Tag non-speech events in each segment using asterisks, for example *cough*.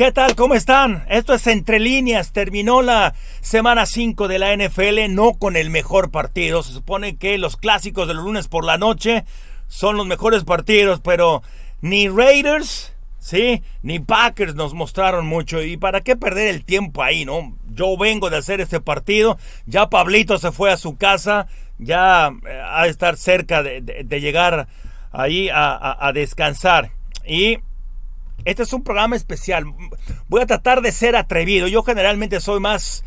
¿Qué tal? ¿Cómo están? Esto es Entre Líneas. Terminó la semana 5 de la NFL, no con el mejor partido. Se supone que los clásicos de los lunes por la noche son los mejores partidos, pero ni Raiders, sí, ni Packers nos mostraron mucho. ¿Y para qué perder el tiempo ahí, no? Yo vengo de hacer este partido. Ya Pablito se fue a su casa. Ya eh, ha de estar cerca de, llegar ahí a descansar. Y este es un programa especial. Voy a tratar de ser atrevido. Yo generalmente soy más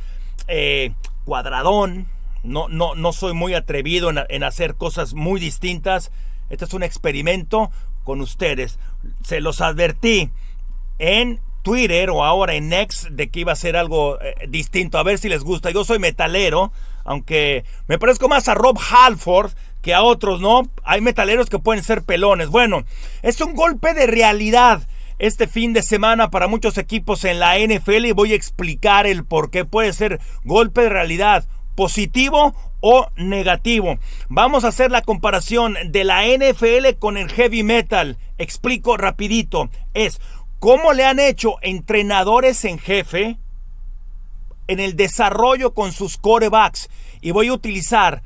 eh, cuadradón. No, no, no soy muy atrevido en, hacer cosas muy distintas. Este es un experimento con ustedes. Se los advertí en Twitter o ahora en Next de que iba a ser algo eh, distinto. A ver si les gusta. Yo soy metalero, aunque me parezco más a Rob Halford que a otros, ¿no? Hay metaleros que pueden ser pelones. Bueno, es un golpe de realidad este fin de semana para muchos equipos en la NFL y voy a explicar el por qué puede ser golpe de realidad positivo o negativo. Vamos a hacer la comparación de la NFL con el heavy metal. Explico rapidito. Es cómo le han hecho entrenadores en jefe en el desarrollo con sus corebacks. Y voy a utilizar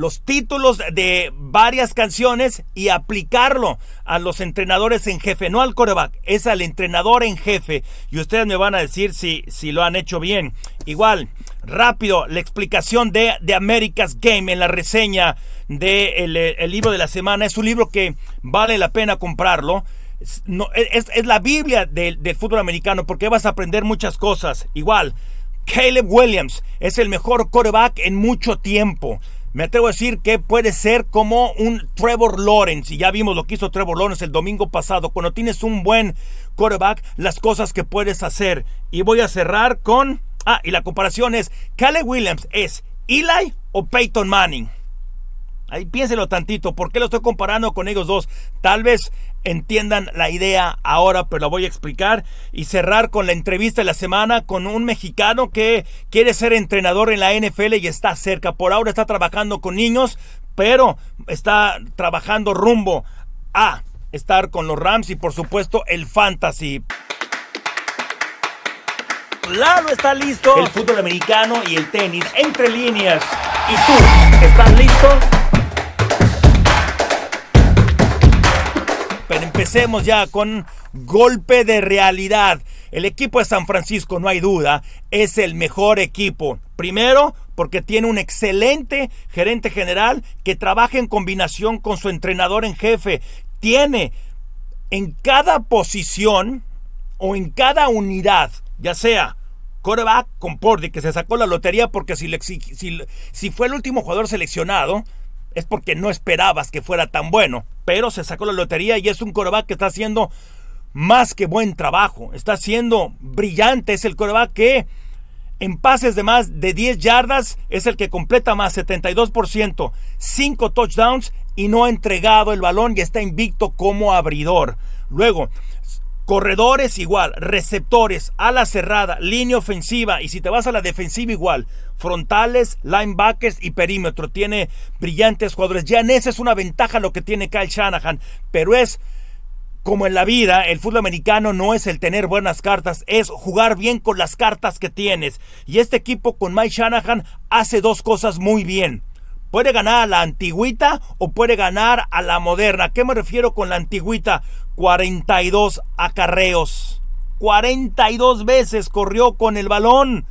los títulos de varias canciones y aplicarlo a los entrenadores en jefe, no al coreback, es al entrenador en jefe. Y ustedes me van a decir si, si lo han hecho bien. Igual, rápido, la explicación de, de America's Game en la reseña del de el, libro de la semana. Es un libro que vale la pena comprarlo. Es, es, la Biblia del, del fútbol americano porque vas a aprender muchas cosas. Igual, Caleb Williams es el mejor coreback en mucho tiempo. Me atrevo a decir que puede ser como un Trevor Lawrence. Y ya vimos lo que hizo Trevor Lawrence el domingo pasado. Cuando tienes un buen quarterback, las cosas que puedes hacer. Y voy a cerrar con. Ah, y la comparación es: Caleb Williams es Eli o Peyton Manning. Ahí piénselo tantito, ¿por qué lo estoy comparando con ellos dos? Tal vez entiendan la idea ahora, pero la voy a explicar y cerrar con la entrevista de la semana con un mexicano que quiere ser entrenador en la NFL y está cerca. Por ahora está trabajando con niños, pero está trabajando rumbo a estar con los Rams y por supuesto el fantasy. Lalo está listo. El fútbol americano y el tenis entre líneas. ¿Y tú? ¿Estás listo? Empecemos ya con golpe de realidad. El equipo de San Francisco, no hay duda, es el mejor equipo. Primero, porque tiene un excelente gerente general que trabaja en combinación con su entrenador en jefe. Tiene en cada posición o en cada unidad, ya sea coreback con Pordy, que se sacó la lotería porque si, si, si fue el último jugador seleccionado, es porque no esperabas que fuera tan bueno, pero se sacó la lotería y es un coreback que está haciendo más que buen trabajo, está siendo brillante, es el coreback que en pases de más de 10 yardas es el que completa más 72%, 5 touchdowns y no ha entregado el balón y está invicto como abridor. Luego, Corredores igual, receptores, ala cerrada, línea ofensiva y si te vas a la defensiva igual, frontales, linebackers y perímetro. Tiene brillantes jugadores. Ya en esa es una ventaja lo que tiene Kyle Shanahan, pero es como en la vida, el fútbol americano no es el tener buenas cartas, es jugar bien con las cartas que tienes. Y este equipo con Mike Shanahan hace dos cosas muy bien. Puede ganar a la antigüita o puede ganar a la moderna. qué me refiero con la antigüita? 42 acarreos. 42 veces corrió con el balón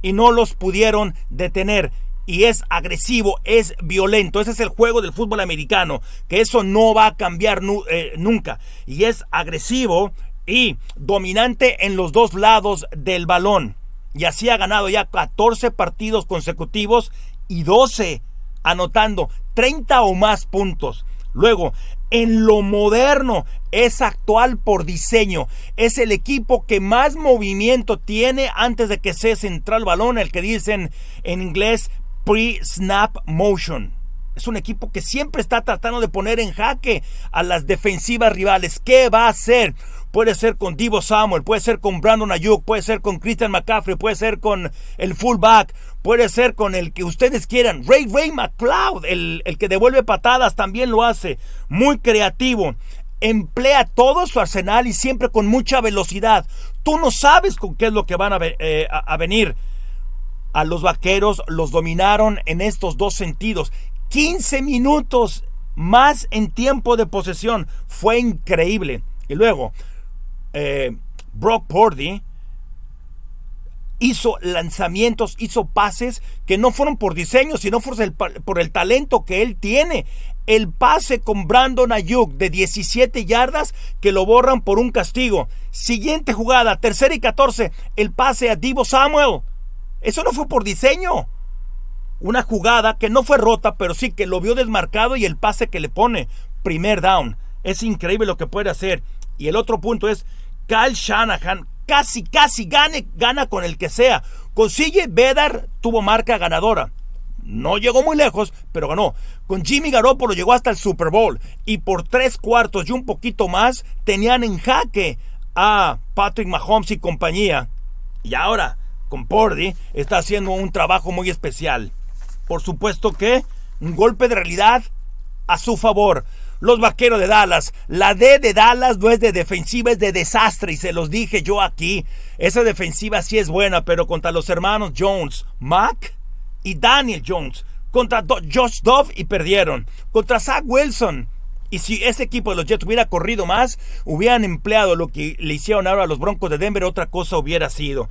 y no los pudieron detener. Y es agresivo, es violento. Ese es el juego del fútbol americano, que eso no va a cambiar eh, nunca. Y es agresivo y dominante en los dos lados del balón. Y así ha ganado ya 14 partidos consecutivos y 12 anotando 30 o más puntos. Luego, en lo moderno, es actual por diseño. Es el equipo que más movimiento tiene antes de que se centra el balón, el que dicen en inglés pre-snap motion. Es un equipo que siempre está tratando de poner en jaque a las defensivas rivales. ¿Qué va a hacer? Puede ser con Divo Samuel, puede ser con Brandon Ayuk, puede ser con Christian McCaffrey, puede ser con el fullback, puede ser con el que ustedes quieran. Ray Ray McLeod, el, el que devuelve patadas, también lo hace. Muy creativo. emplea todo su arsenal y siempre con mucha velocidad. Tú no sabes con qué es lo que van a, eh, a venir. A los vaqueros los dominaron en estos dos sentidos. 15 minutos más en tiempo de posesión. Fue increíble. Y luego, eh, Brock Purdy hizo lanzamientos, hizo pases que no fueron por diseño, sino por el, por el talento que él tiene. El pase con Brandon Ayuk de 17 yardas que lo borran por un castigo. Siguiente jugada, tercera y 14, el pase a Divo Samuel. Eso no fue por diseño. Una jugada que no fue rota, pero sí que lo vio desmarcado y el pase que le pone. Primer down. Es increíble lo que puede hacer. Y el otro punto es, Kyle Shanahan casi, casi gane, gana con el que sea. Consigue Vedar, tuvo marca ganadora. No llegó muy lejos, pero ganó. Con Jimmy Garoppolo llegó hasta el Super Bowl. Y por tres cuartos y un poquito más tenían en jaque a Patrick Mahomes y compañía. Y ahora, con Pordy, está haciendo un trabajo muy especial. Por supuesto que un golpe de realidad a su favor los vaqueros de Dallas. La D de Dallas no es de defensiva, es de desastre. Y se los dije yo aquí. Esa defensiva sí es buena, pero contra los hermanos Jones, Mac y Daniel Jones. Contra Josh Dove y perdieron. Contra Zach Wilson. Y si ese equipo de los Jets hubiera corrido más, hubieran empleado lo que le hicieron ahora a los Broncos de Denver, otra cosa hubiera sido.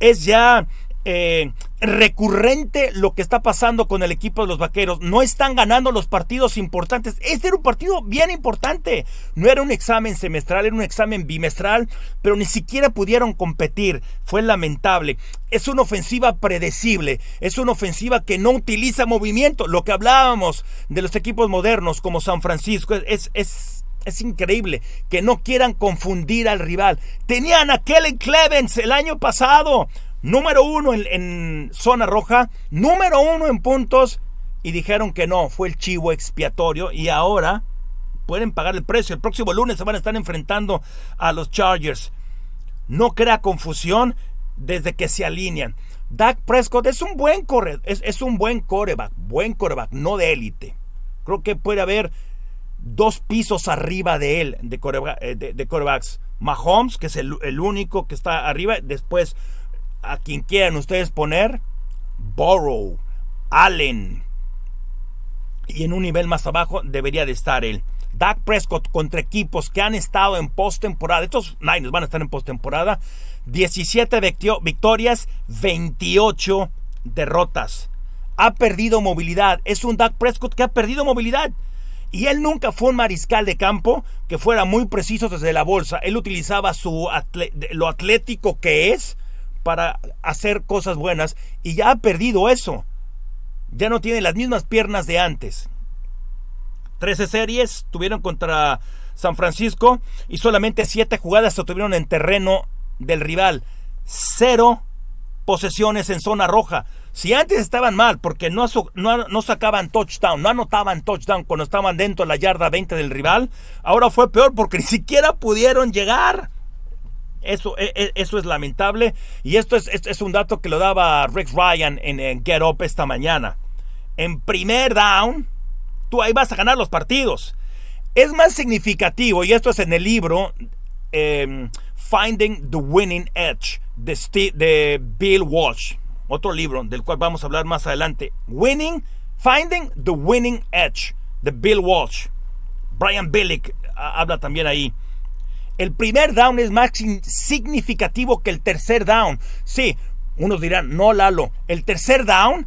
Es ya eh, recurrente lo que está pasando con el equipo de los vaqueros. No están ganando los partidos importantes. Este era un partido bien importante. No era un examen semestral, era un examen bimestral, pero ni siquiera pudieron competir. Fue lamentable. Es una ofensiva predecible. Es una ofensiva que no utiliza movimiento. Lo que hablábamos de los equipos modernos como San Francisco es, es es increíble que no quieran confundir al rival. Tenían a Kellen Clevens el año pasado número uno en, zona roja, número uno en puntos, y dijeron que no, fue el chivo expiatorio, y ahora pueden pagar el precio. El próximo lunes se van a estar enfrentando a los Chargers. No crea confusión desde que se alinean. Dak Prescott es un buen corredor, es, un buen coreback, buen coreback, no de élite. Creo que puede haber dos pisos arriba de él, de, eh, de, corebacks. Mahomes, que es el, único que está arriba. Después a quien quieran ustedes poner, Borrow, Allen. Y en un nivel más abajo debería de estar él. Dak Prescott contra equipos que han estado en postemporada. Estos Niners van a estar en postemporada. 17 victorias, 28 derrotas. Ha perdido movilidad. Es un Dak Prescott que ha perdido movilidad. Y él nunca fue un mariscal de campo que fuera muy preciso desde la bolsa. Él utilizaba su lo atlético que es para hacer cosas buenas y ya ha perdido eso. Ya no tiene las mismas piernas de antes. 13 series tuvieron contra San Francisco y solamente 7 jugadas se tuvieron en terreno del rival. Cero posesiones en zona roja. Si antes estaban mal porque no, no, no, sacaban touchdown, no anotaban touchdown cuando estaban dentro de la yarda 20 del rival, ahora fue peor porque *laughs* ni siquiera pudieron llegar. Eso, e, e, eso es lamentable y esto es, es, un dato que lo daba Rick Ryan en, Get Up esta mañana. En primer down, tú ahí vas a ganar los partidos. Es más significativo, y esto es en el libro em, Finding the Winning Edge de, de Bill Walsh, otro libro del cual vamos a hablar más adelante. Winning, Finding the Winning Edge de Bill Walsh. Brian Billick habla también ahí. El primer down es más significativo que el tercer down. Sí, unos dirán, no, Lalo, el tercer down,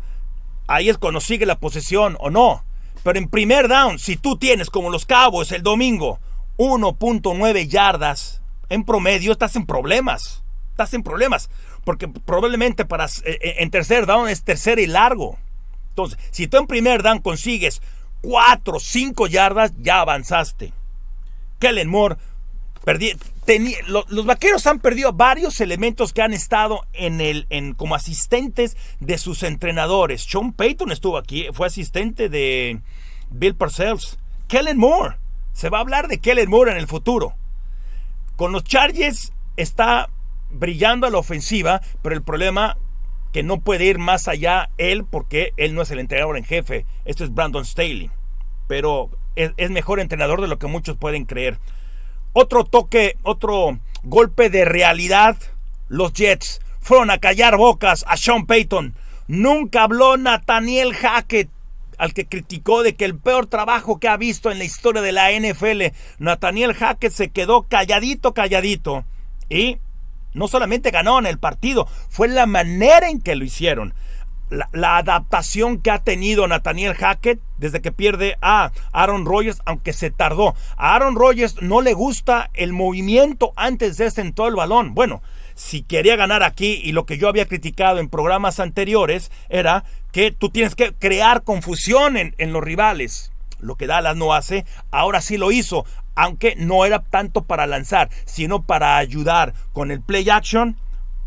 ahí es cuando sigue la posesión o no. Pero en primer down, si tú tienes como los Cabos el domingo 1.9 yardas en promedio, estás en problemas. Estás en problemas. Porque probablemente para, eh, eh, en tercer down es tercer y largo. Entonces, si tú en primer down consigues 4 5 yardas, ya avanzaste. Kellen Moore los, vaqueros han perdido varios elementos que han estado en el, en, como asistentes de sus entrenadores. Sean Payton estuvo aquí, fue asistente de Bill Parcells. Kellen Moore. Se va a hablar de Kellen Moore en el futuro. Con los Chargers está brillando a la ofensiva, pero el problema que no puede ir más allá él porque él no es el entrenador en jefe. Esto es Brandon Staley. Pero es, mejor entrenador de lo que muchos pueden creer. Otro toque, otro golpe de realidad. Los Jets fueron a callar bocas a Sean Payton. Nunca habló Nathaniel Hackett, al que criticó de que el peor trabajo que ha visto en la historia de la NFL. Nathaniel Hackett se quedó calladito, calladito. Y no solamente ganó en el partido, fue la manera en que lo hicieron la, adaptación que ha tenido Nathaniel Hackett desde que pierde a Aaron Rodgers, aunque se tardó. A Aaron Rodgers no le gusta el movimiento antes de sentar el balón. Bueno, si quería ganar aquí y lo que yo había criticado en programas anteriores era que tú tienes que crear confusión en, en los rivales. Lo que Dallas no hace, ahora sí lo hizo, aunque no era tanto para lanzar, sino para ayudar con el play action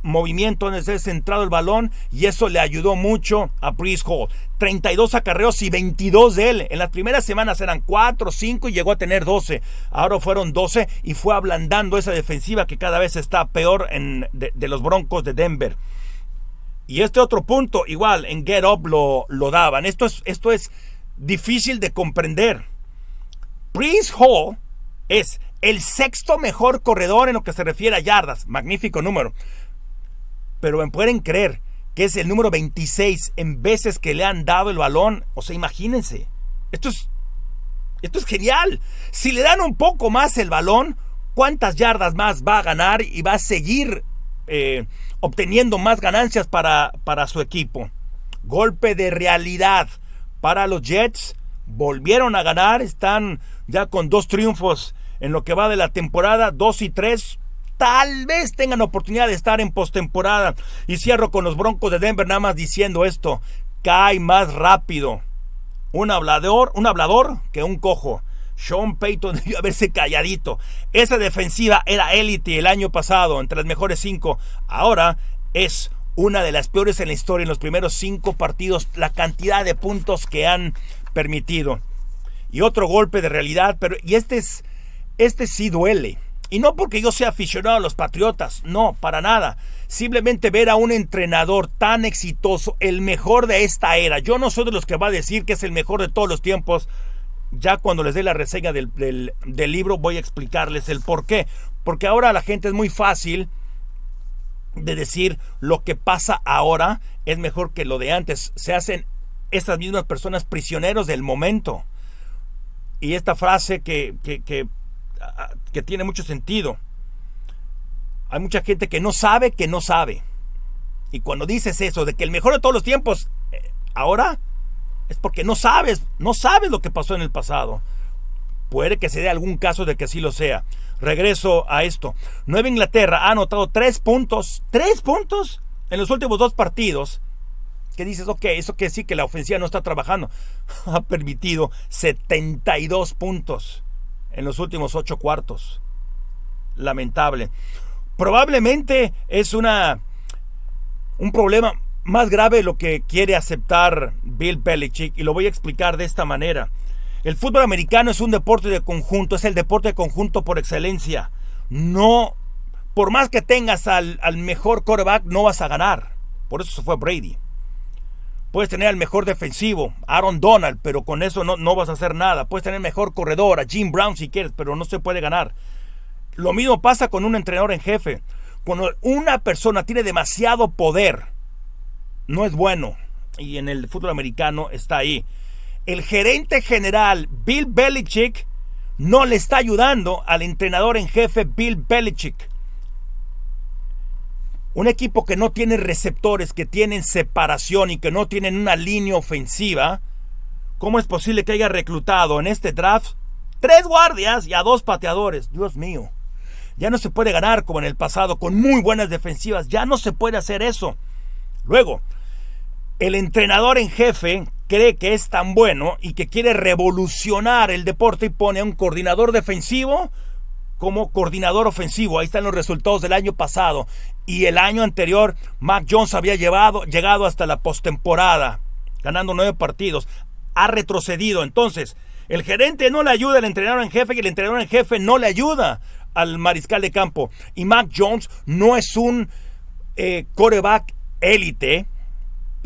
movimiento en el centrado el balón y eso le ayudó mucho a Breeze Hall. 32 acarreos y 22 de él. En las primeras semanas eran 4, 5 y llegó a tener 12. Ahora fueron 12 y fue ablandando esa defensiva que cada vez está peor en, de, los Broncos de Denver. Y este otro punto, igual en Get Up lo, lo daban. Esto es, esto es difícil de comprender. Breeze Hall es el sexto mejor corredor en lo que se refiere a yardas. Magnífico número pero me pueden creer que es el número 26 en veces que le han dado el balón. O sea, imagínense. Esto es, esto es genial. Si le dan un poco más el balón, ¿cuántas yardas más va a ganar y va a seguir eh, obteniendo más ganancias para, para su equipo? Golpe de realidad para los Jets. Volvieron a ganar. Están ya con dos triunfos en lo que va de la temporada. Dos y tres tal vez tengan oportunidad de estar en postemporada. Y cierro con los Broncos de Denver nada más diciendo esto, cae más rápido. Un hablador, un hablador que un cojo. Sean Payton *laughs* debió haberse calladito. Esa defensiva era élite el año pasado, entre las mejores cinco. Ahora es una de las peores en la historia en los primeros cinco partidos, la cantidad de puntos que han permitido. Y otro golpe de realidad, pero y este es este sí duele. Y no porque yo sea aficionado a los Patriotas, no, para nada. Simplemente ver a un entrenador tan exitoso, el mejor de esta era. Yo no soy de los que va a decir que es el mejor de todos los tiempos. Ya cuando les dé la reseña del, del libro voy a explicarles el por qué. Porque ahora la gente es muy fácil de decir lo que pasa ahora es mejor que lo de antes. Se hacen esas mismas personas prisioneros del momento. Y esta frase que, que que tiene mucho sentido. Hay mucha gente que no sabe que no sabe. Y cuando dices eso, de que el mejor de todos los tiempos, eh, ahora, es porque no sabes, no sabes lo que pasó en el pasado. Puede que se dé algún caso de que así lo sea. Regreso a esto. Nueva Inglaterra ha anotado tres puntos, tres puntos en los últimos dos partidos. Que dices, ok, eso que sí que la ofensiva no está trabajando. *laughs* Ha permitido 72 puntos en los últimos ocho cuartos. Lamentable. Probablemente es una un problema más grave lo que quiere aceptar Bill Belichick y lo voy a explicar de esta manera. El fútbol americano es un deporte de conjunto, es el deporte de conjunto por excelencia. No, por más que tengas al, al mejor quarterback, no vas a ganar. Por eso se fue Brady. Puedes tener al mejor defensivo, Aaron Donald, pero con eso no, no vas a hacer nada. Puedes tener mejor corredor, a Jim Brown si quieres, pero no se puede ganar. Lo mismo pasa con un entrenador en jefe. Cuando una persona tiene demasiado poder, no es bueno. Y en el fútbol americano está ahí. El gerente general Bill Belichick no le está ayudando al entrenador en jefe Bill Belichick. Un equipo que no tiene receptores, que tienen separación y que no tienen una línea ofensiva, ¿cómo es posible que haya reclutado en este draft tres guardias y a dos pateadores? Dios mío. Ya no se puede ganar como en el pasado con muy buenas defensivas. Ya no se puede hacer eso. Luego, el entrenador en jefe cree que es tan bueno y que quiere revolucionar el deporte y pone a un coordinador defensivo como coordinador ofensivo. Ahí están los resultados del año pasado. Y el año anterior, Mac Jones había llevado, llegado hasta la postemporada, ganando nueve partidos. Ha retrocedido. Entonces, el gerente no le ayuda al entrenador en jefe y el entrenador en jefe no le ayuda al mariscal de campo. Y Mac Jones no es un eh, coreback élite,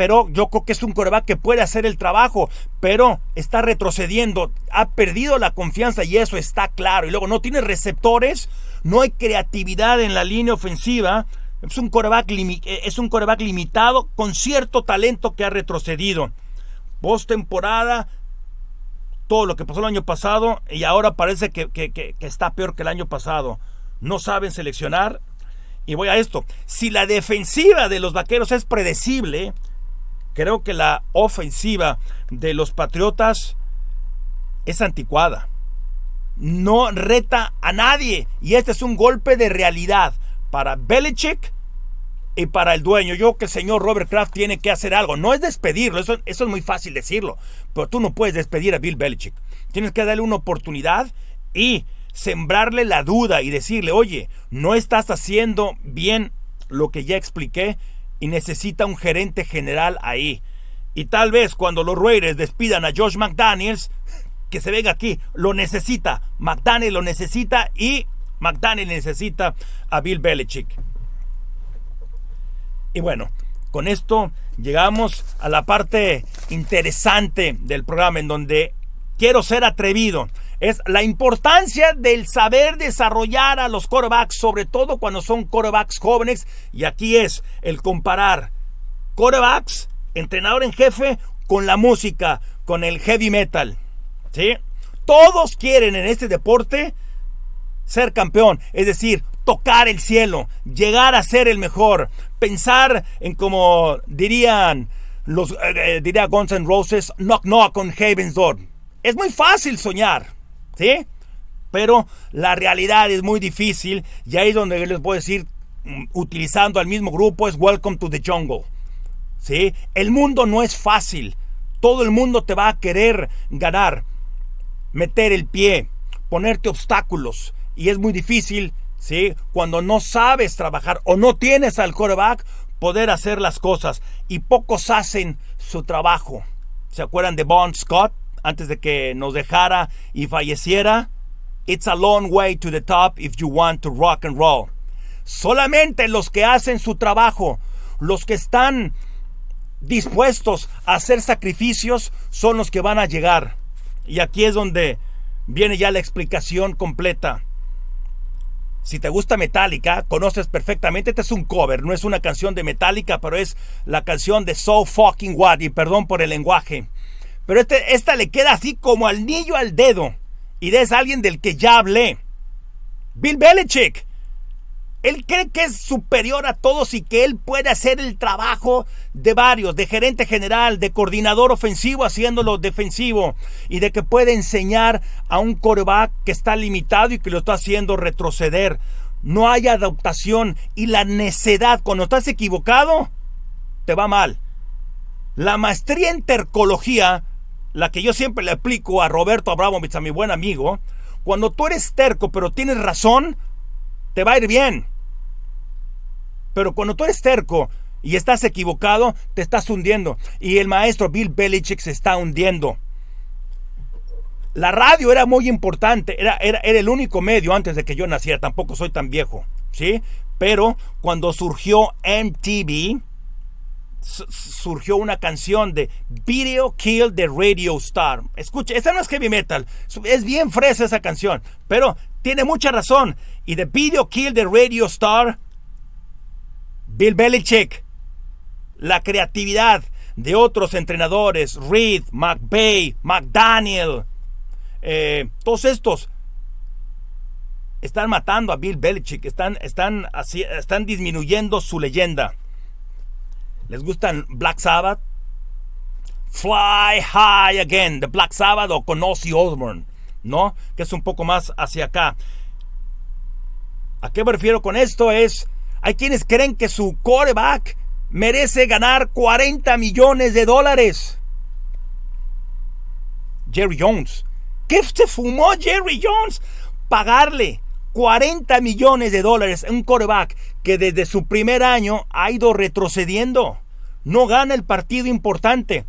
pero yo creo que es un coreback que puede hacer el trabajo, pero está retrocediendo, ha perdido la confianza y eso está claro. Y luego no tiene receptores, no hay creatividad en la línea ofensiva. Es un coreback, eh, es un limitado con cierto talento que ha retrocedido. Postemporada, todo lo que pasó el año pasado y ahora parece que está peor que el año pasado. No saben seleccionar, y voy a esto, si la defensiva de los Vaqueros es predecible, creo que la ofensiva de los Patriotas es anticuada. No reta a nadie. Y este es un golpe de realidad para Belichick y para el dueño. Yo creo que el señor Robert Kraft tiene que hacer algo. No es despedirlo, eso, eso es muy fácil decirlo. Pero tú no puedes despedir a Bill Belichick. Tienes que darle una oportunidad y sembrarle la duda y decirle, oye, no estás haciendo bien lo que ya expliqué y necesita un gerente general ahí. Y tal vez cuando los Raiders despidan a Josh McDaniels, que se venga aquí, lo necesita. McDaniels lo necesita y McDaniels necesita a Bill Belichick. Y bueno, con esto llegamos a la parte interesante del programa en donde quiero ser atrevido es la importancia del saber desarrollar a los corebacks, sobre todo cuando son corebacks jóvenes. Y aquí es el comparar corebacks, entrenador en jefe, con la música, con el heavy metal. ¿sí? Todos quieren en este deporte ser campeón, es decir, tocar el cielo, llegar a ser el mejor, pensar en como dirían los eh, eh, diría Guns N' Roses, knock knock on heaven's door. Es muy fácil soñar. ¿Sí? Pero la realidad es muy difícil y ahí es donde les puedo decir, mm, utilizando al mismo grupo, es Welcome to the Jungle. ¿sí? El mundo no es fácil. Todo el mundo te va a querer ganar, meter el pie, ponerte obstáculos. Y es muy difícil, ¿sí? Cuando no sabes trabajar o no tienes al coreback, poder hacer las cosas. Y pocos hacen su trabajo. ¿Se acuerdan de Bon Scott? Antes de que nos dejara y falleciera. It's a long way to the top if you want to rock and roll. Solamente los que hacen su trabajo, los que están dispuestos a hacer sacrificios, son los que van a llegar. Y aquí es donde viene ya la explicación completa. Si te gusta Metallica, conoces perfectamente, este es un cover, no es una canción de Metallica, pero es la canción de So Fucking What, y perdón por el lenguaje. Pero este, esta le queda así como al niño al dedo. Y es alguien del que ya hablé. Bill Belichick. Él cree que es superior a todos y que él puede hacer el trabajo de varios, de gerente general, de coordinador ofensivo haciéndolo defensivo y de que puede enseñar a un coreback que está limitado y que lo está haciendo retroceder. No hay adaptación y la necedad. Cuando estás equivocado, te va mal. La maestría en tercología la que yo siempre le aplico a Roberto Abramovich, a mi buen amigo, cuando tú eres terco pero tienes razón, te va a ir bien. Pero cuando tú eres terco y estás equivocado, te estás hundiendo. Y el maestro Bill Belichick se está hundiendo. La radio era muy importante, era, era, era el único medio antes de que yo naciera, tampoco soy tan viejo, ¿sí? Pero cuando surgió MTV, surgió una canción de Video Kill the Radio Star. Escuche, esta no es heavy metal, es bien fresa esa canción, pero tiene mucha razón. Y de Video Kill the Radio Star, Bill Belichick, la creatividad de otros entrenadores, Reed, McVay, McDaniel, eh, todos estos están matando a Bill Belichick, están, están, están disminuyendo su leyenda. ¿Les gustan Black Sabbath? Fly High Again de Black Sabbath o con Ozzy Osbourne, ¿no? Que es un poco más hacia acá. ¿A qué me refiero con esto? Es, hay quienes creen que su coreback merece ganar 40 millones de dólares. Jerry Jones. ¿Qué se fumó Jerry Jones? Pagarle 40 millones de dólares en un coreback que desde su primer año ha ido retrocediendo. No gana el partido importante.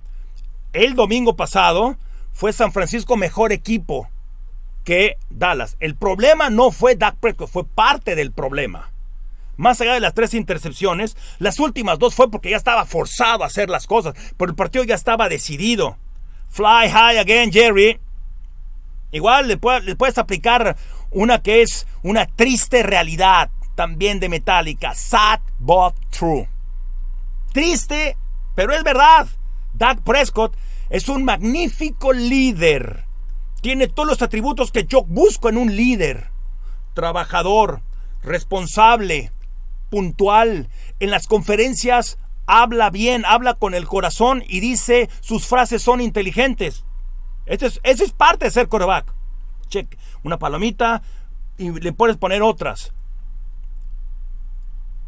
El domingo pasado fue San Francisco mejor equipo que Dallas. El problema no fue Dak Prescott, fue parte del problema. Más allá de las tres intercepciones, las últimas dos fue porque ya estaba forzado a hacer las cosas, pero el partido ya estaba decidido. Fly high again, Jerry. Igual le, puedes aplicar una que es una triste realidad también de Metallica. Sad but true. Triste, pero es verdad. Doug Prescott es un magnífico líder. Tiene todos los atributos que yo busco en un líder. Trabajador, responsable, puntual. En las conferencias habla bien, habla con el corazón y dice sus frases son inteligentes. Eso es, es parte de ser coreback. Check, una palomita y le puedes poner otras.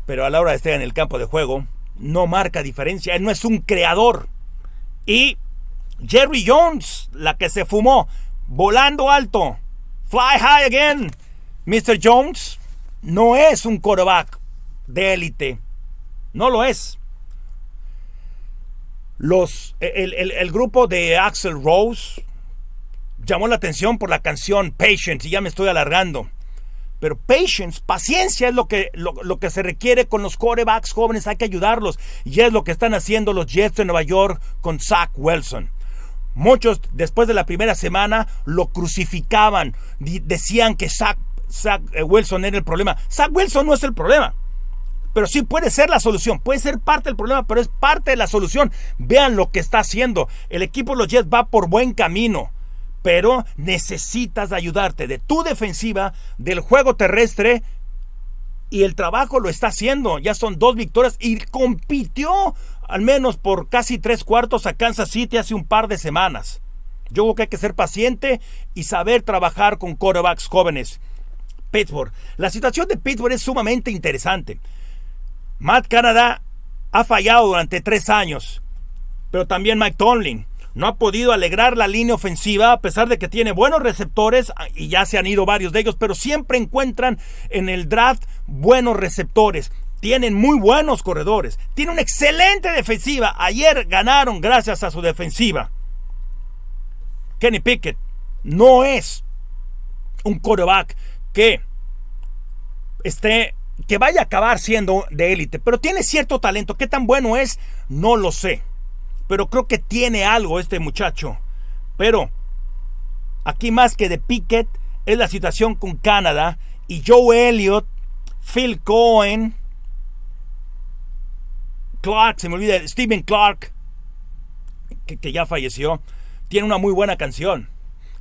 Pero a la hora de estar en el campo de juego, no marca diferencia. Él no es un creador. Y Jerry Jones, la que se fumó, volando alto. Fly high again. Mr. Jones no es un quarterback de élite. No lo es. Los, el, grupo de Axel Rose llamó la atención por la canción Patience y ya me estoy alargando. Pero patience, paciencia es lo que, lo, lo, que se requiere con los quarterbacks jóvenes, hay que ayudarlos. Y es lo que están haciendo los Jets de Nueva York con Zach Wilson. Muchos después de la primera semana lo crucificaban, decían que Zach, eh, Wilson era el problema. Zach Wilson no es el problema. Pero sí puede ser la solución, puede ser parte del problema, pero es parte de la solución. Vean lo que está haciendo. El equipo de los Jets va por buen camino, pero necesitas ayudarte de tu defensiva, del juego terrestre y el trabajo lo está haciendo. Ya son dos victorias y compitió al menos por casi tres cuartos a Kansas City hace un par de semanas. Yo creo que hay que ser paciente y saber trabajar con quarterbacks jóvenes. Pittsburgh. La situación de Pittsburgh es sumamente interesante. Matt Canada ha fallado durante tres años, pero también Mike Tomlin no ha podido alegrar la línea ofensiva a pesar de que tiene buenos receptores y ya se han ido varios de ellos, pero siempre encuentran en el draft buenos receptores tienen muy buenos corredores, tiene una excelente defensiva. Ayer ganaron gracias a su defensiva. Kenny Pickett no es un quarterback que esté que vaya a acabar siendo de élite, pero tiene cierto talento. ¿Qué tan bueno es? No lo sé. Pero creo que tiene algo este muchacho. Pero aquí más que de Pickett es la situación con Canadá y Joe Elliott, Phil Cohen, Clark, se me olvida, Stephen Clark, que, ya falleció, tiene una muy buena canción,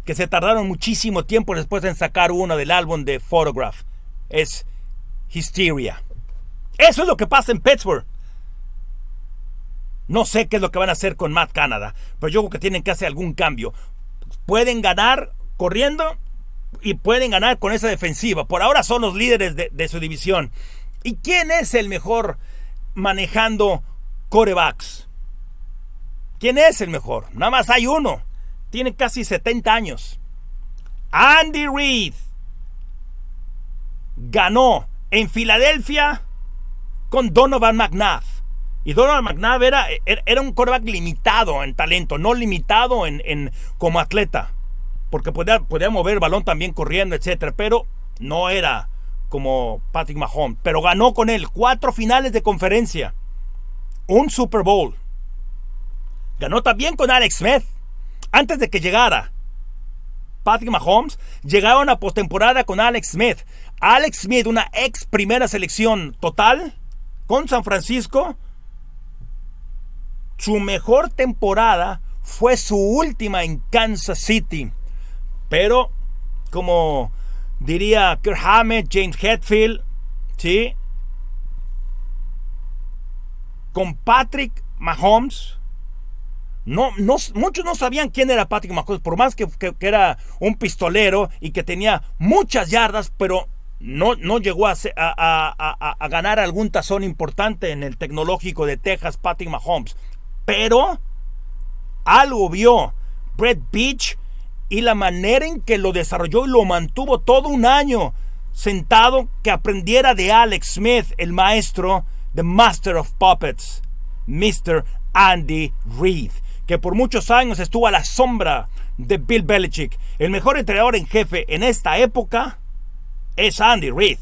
que se tardaron muchísimo tiempo después en sacar una del álbum de Photograph. Es Hysteria. Eso es lo que pasa en Pittsburgh. No sé qué es lo que van a hacer con Matt Canada, pero yo creo que tienen que hacer algún cambio. Pueden ganar corriendo y pueden ganar con esa defensiva. Por ahora son los líderes de, de su división. ¿Y quién es el mejor manejando corebacks. ¿Quién es el mejor? Nada más hay uno. Tiene casi 70 años. Andy Reid ganó en Filadelfia con Donovan McNabb. Y Donovan McNabb era, era un coreback limitado en talento, no limitado en, como atleta. Porque podía, podía mover el balón también corriendo, etc. Pero no era como Patrick Mahomes, pero ganó con él cuatro finales de conferencia, un Super Bowl. Ganó también con Alex Smith. Antes de que llegara Patrick Mahomes, llegaba una postemporada con Alex Smith. Alex Smith, una ex primera selección total con San Francisco. Su mejor temporada fue su última en Kansas City. Pero como diría Kirk Hammett, James Hetfield, ¿sí? Con Patrick Mahomes. No, no, muchos no sabían quién era Patrick Mahomes, por más que, era un pistolero y que tenía muchas yardas, pero no, no llegó a, a, a, ganar algún tazón importante en el tecnológico de Texas, Patrick Mahomes. Pero algo vio Brett Beach y la manera en que lo desarrolló y lo mantuvo todo un año sentado que aprendiera de Alex Smith, el maestro, The Master of Puppets, Mr. Andy Reid, que por muchos años estuvo a la sombra de Bill Belichick. El mejor entrenador en jefe en esta época es Andy Reid.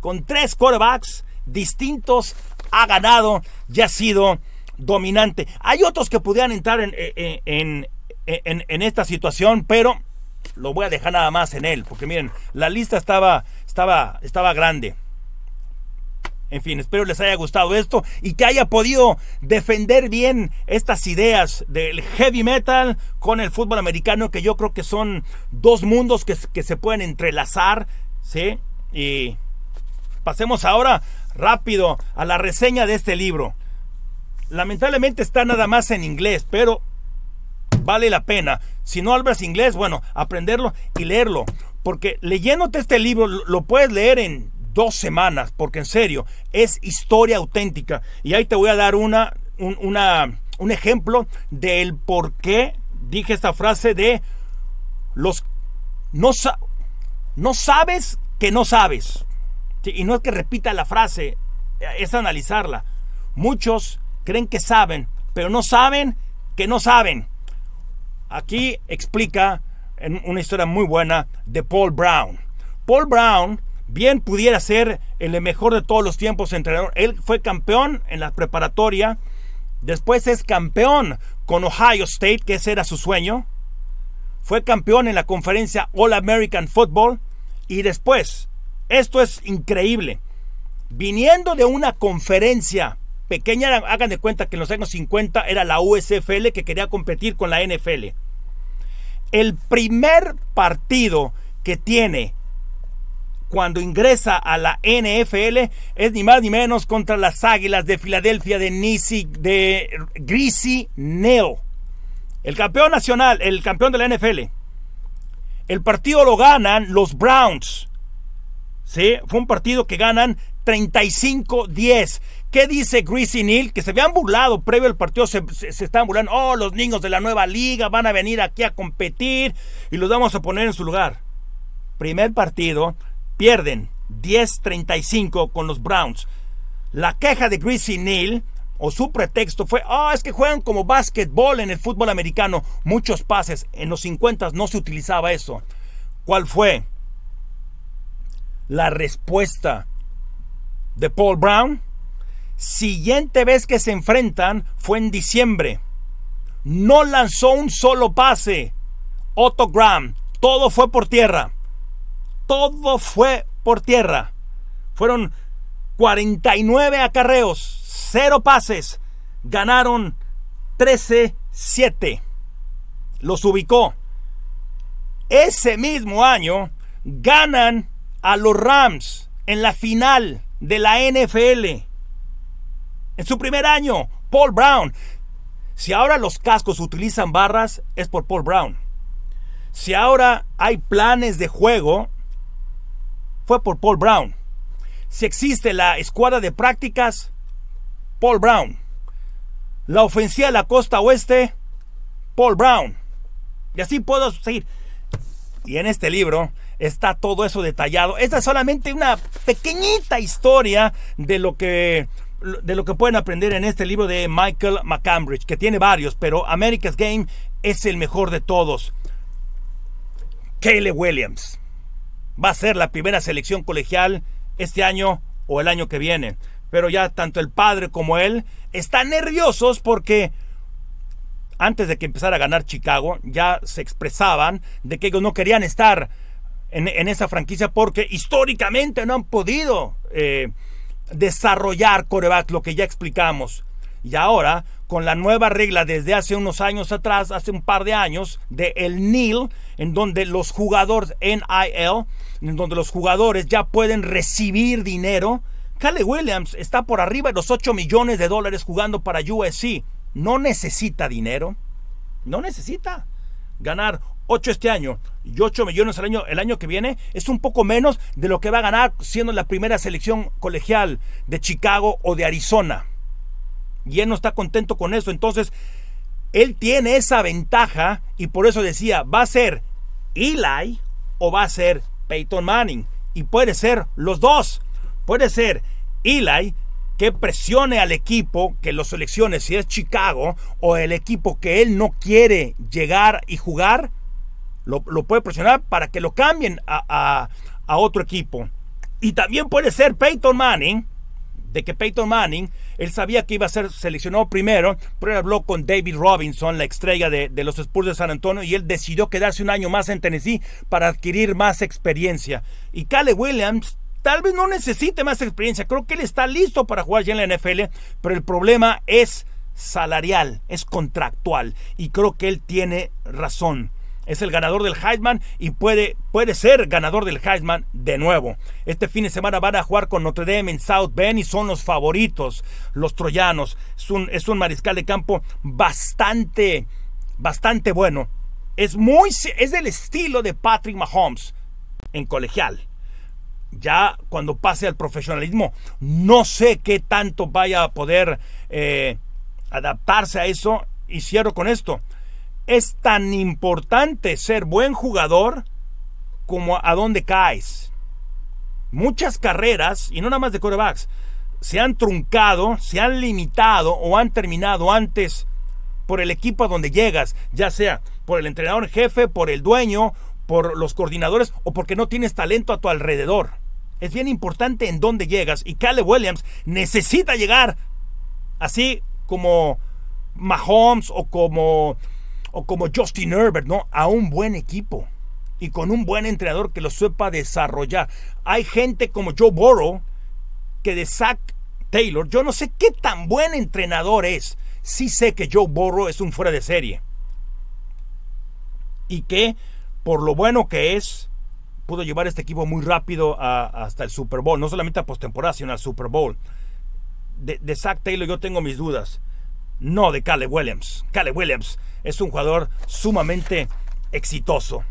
Con tres quarterbacks distintos ha ganado y ha sido dominante. Hay otros que pudieran entrar en, en, en, en, esta situación, pero lo voy a dejar nada más en él, porque miren, la lista estaba, estaba, estaba grande. En fin, espero les haya gustado esto y que haya podido defender bien estas ideas del heavy metal con el fútbol americano, que yo creo que son dos mundos que, que se pueden entrelazar, ¿sí? Y pasemos ahora rápido a la reseña de este libro. Lamentablemente está nada más en inglés, pero vale la pena. Si no hablas inglés, bueno, aprenderlo y leerlo. Porque leyéndote este libro lo puedes leer en dos semanas, porque en serio, es historia auténtica. Y ahí te voy a dar una, un, una, un ejemplo del por qué dije esta frase de los no, no sabes que no sabes. Y no es que repita la frase, es analizarla. Muchos creen que saben, pero no saben que no saben. Aquí explica una historia muy buena de Paul Brown. Paul Brown bien pudiera ser el mejor de todos los tiempos entrenador. Él fue campeón en la preparatoria, después es campeón con Ohio State, que ese era su sueño. Fue campeón en la conferencia All American Football y después, esto es increíble, viniendo de una conferencia pequeña, hagan de cuenta que en los años 50 era la USFL que quería competir con la NFL. El primer partido que tiene cuando ingresa a la NFL es ni más ni menos contra las Águilas de Filadelfia de Nisi, de Greasy Neal. El campeón nacional, el campeón de la NFL. El partido lo ganan los Browns. ¿Sí? Fue un partido que ganan 35-10. ¿Qué dice Greasy Neal? Que se habían burlado previo al partido, se, se, están burlando. Oh, los niños de la nueva liga van a venir aquí a competir y los vamos a poner en su lugar. Primer partido, Pierden 10-35 con los Browns. La queja de Greasy Neal o su pretexto fue, ah, es que juegan como básquetbol en el fútbol americano, muchos pases. En los 50 no se utilizaba eso. ¿Cuál fue la respuesta de Paul Brown? Siguiente vez que se enfrentan fue en diciembre. No lanzó un solo pase. Otto Graham, todo fue por tierra todo fue por tierra. Fueron 49 acarreos, 0 pases. Ganaron 13-7. Los ubicó. Ese mismo año ganan a los Rams en la final de la NFL. En su primer año, Paul Brown. Si ahora los cascos utilizan barras, es por Paul Brown. Si ahora hay planes de juego, fue por Paul Brown. Si existe la escuadra de prácticas, Paul Brown. La ofensiva de la costa oeste, Paul Brown. Y así puedo seguir. Y en este libro está todo eso detallado. Esta es solamente una pequeñita historia de lo que de lo que pueden aprender en este libro de Michael McCambridge, que tiene varios, pero America's Game es el mejor de todos. Caleb Williams va a ser la primera selección colegial este año o el año que viene. Pero ya tanto el padre como él están nerviosos porque antes de que empezara a ganar Chicago ya se expresaban de que ellos no querían estar en, esa franquicia porque históricamente no han podido eh, desarrollar coreback, lo que ya explicamos. Y ahora, con la nueva regla desde hace unos años atrás, hace un par de años, de el NIL, en donde los jugadores NIL, en donde los jugadores ya pueden recibir dinero, Caleb Williams está por arriba de los 8 millones de dólares jugando para USC. No necesita dinero. No necesita ganar 8 este año y 8 millones al año, el año que viene es un poco menos de lo que va a ganar siendo la primera selección colegial de Chicago o de Arizona y él no está contento con eso. Entonces, él tiene esa ventaja y por eso decía, va a ser Eli o va a ser Peyton Manning. Y puede ser los dos. Puede ser Eli que presione al equipo que lo seleccione, si es Chicago, o el equipo que él no quiere llegar y jugar, lo, puede presionar para que lo cambien a, a otro equipo. Y también puede ser Peyton Manning de que Peyton Manning, él sabía que iba a ser seleccionado primero, pero él habló con David Robinson, la estrella de, de, los Spurs de San Antonio, y él decidió quedarse un año más en Tennessee para adquirir más experiencia. Y Caleb Williams tal vez no necesite más experiencia, creo que él está listo para jugar ya en la NFL, pero el problema es salarial, es contractual, y creo que él tiene razón es el ganador del Heisman y puede, puede ser ganador del Heisman de nuevo. Este fin de semana van a jugar con Notre Dame en South Bend y son los favoritos, los troyanos. Es un, es un mariscal de campo bastante, bastante bueno. Es, muy, es del estilo de Patrick Mahomes en colegial. Ya cuando pase al profesionalismo, no sé qué tanto vaya a poder eh, adaptarse a eso. Y cierro con esto es tan importante ser buen jugador como a dónde caes. Muchas carreras, y no nada más de corebacks, se han truncado, se han limitado o han terminado antes por el equipo a donde llegas, ya sea por el entrenador jefe, por el dueño, por los coordinadores o porque no tienes talento a tu alrededor. Es bien importante en dónde llegas y Caleb Williams necesita llegar así como Mahomes o como o como Justin Herbert, ¿no? A un buen equipo y con un buen entrenador que lo sepa desarrollar. Hay gente como Joe Burrow que de Zach Taylor, yo no sé qué tan buen entrenador es. Sí sé que Joe Burrow es un fuera de serie. Y que, por lo bueno que es, pudo llevar este equipo muy rápido hasta el Super Bowl. No solamente a postemporada, sino al Super Bowl. De, de Zach Taylor yo tengo mis dudas. No de Caleb Williams. Caleb Williams es un jugador sumamente exitoso.